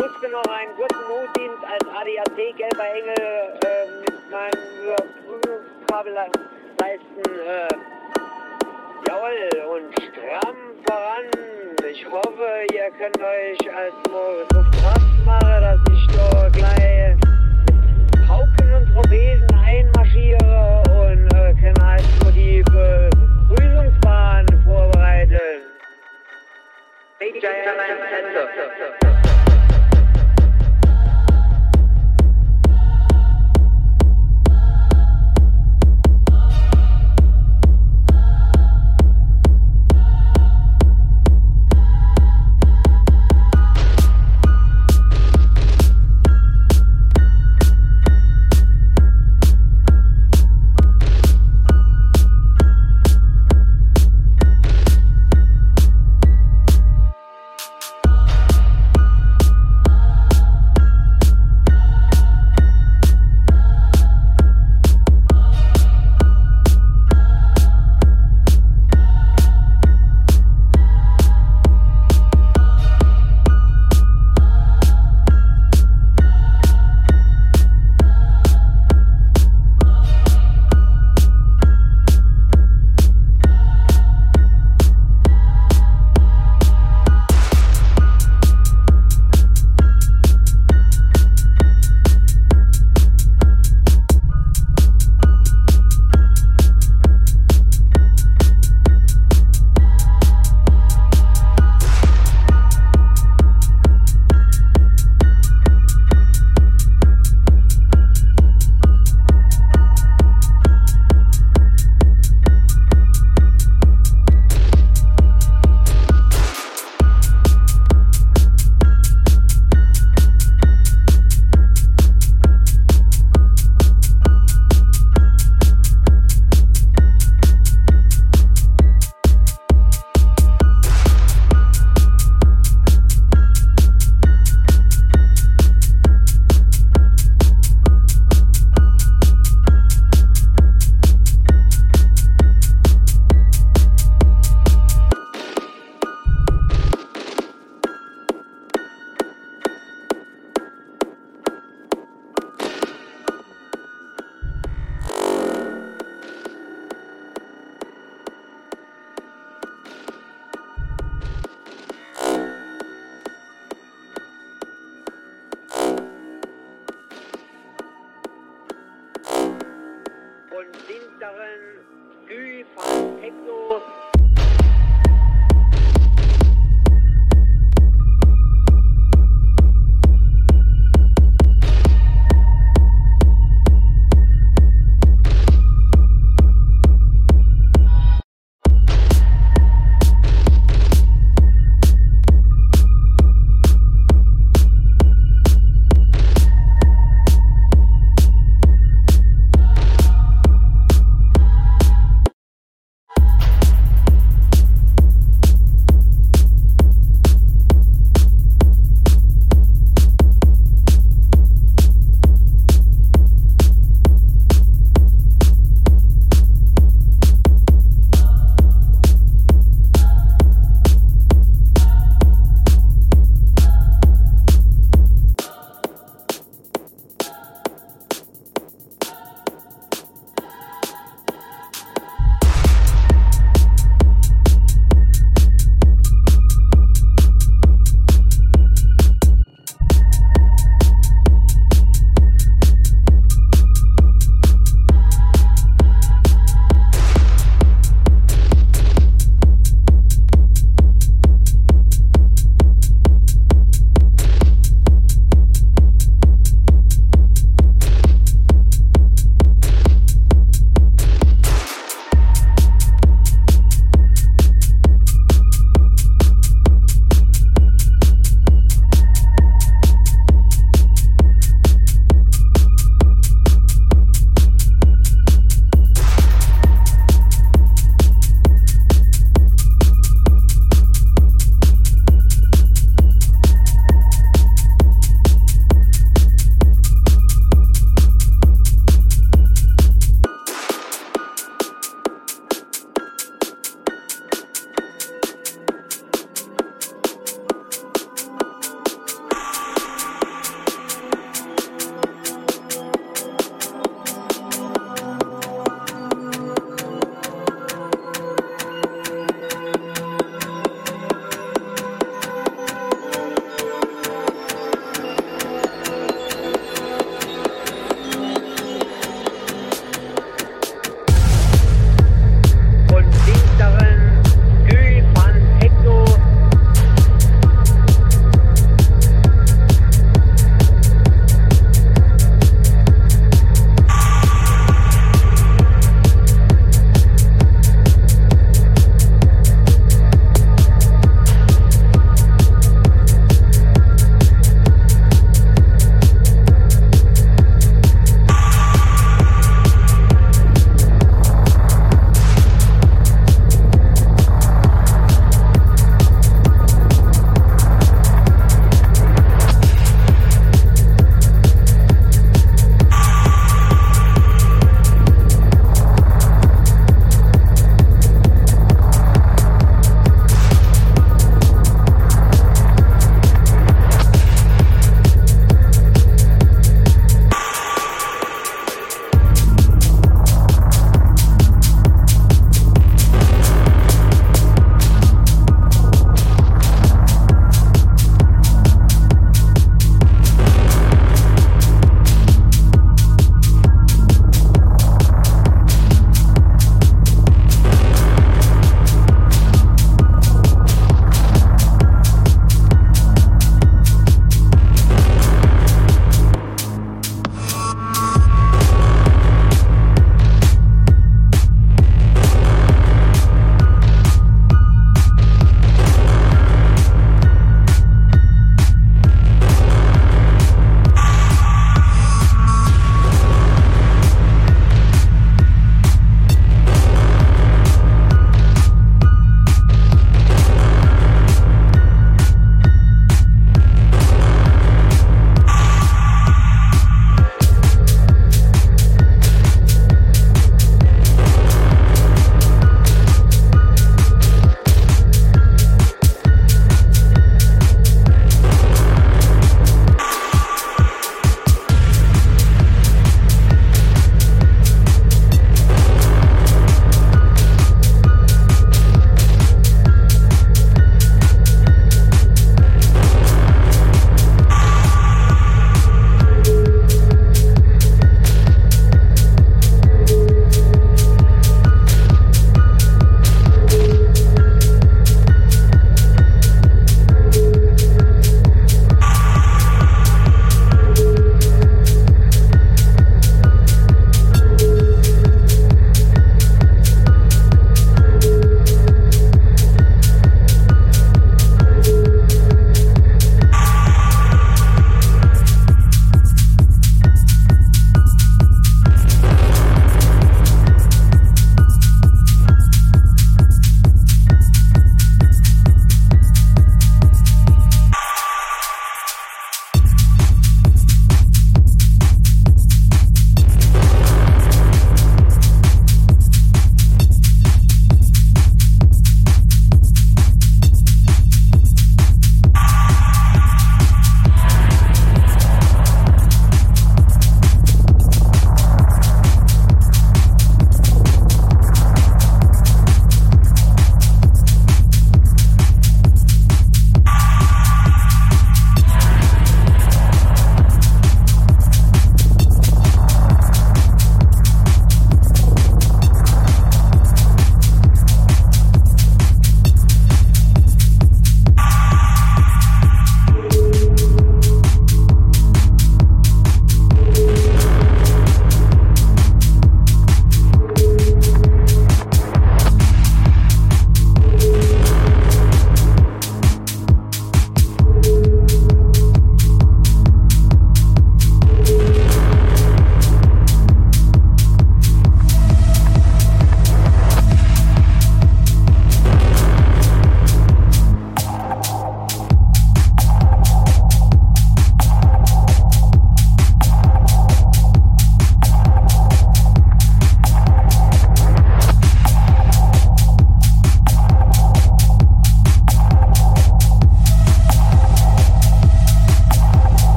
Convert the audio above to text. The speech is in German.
musste noch einen kurzen Notdienst als ADAC Gelber Engel äh, mit meinem Überprüfungskabel leisten. Äh, jawohl, und stramm voran. Ich hoffe, ihr könnt euch als Moritz Kraft machen, dass ich da gleich mit Pauken und Trompeten einmarschiere und äh, kann halt nur die Begrüßungsbahn vorbereiten. Major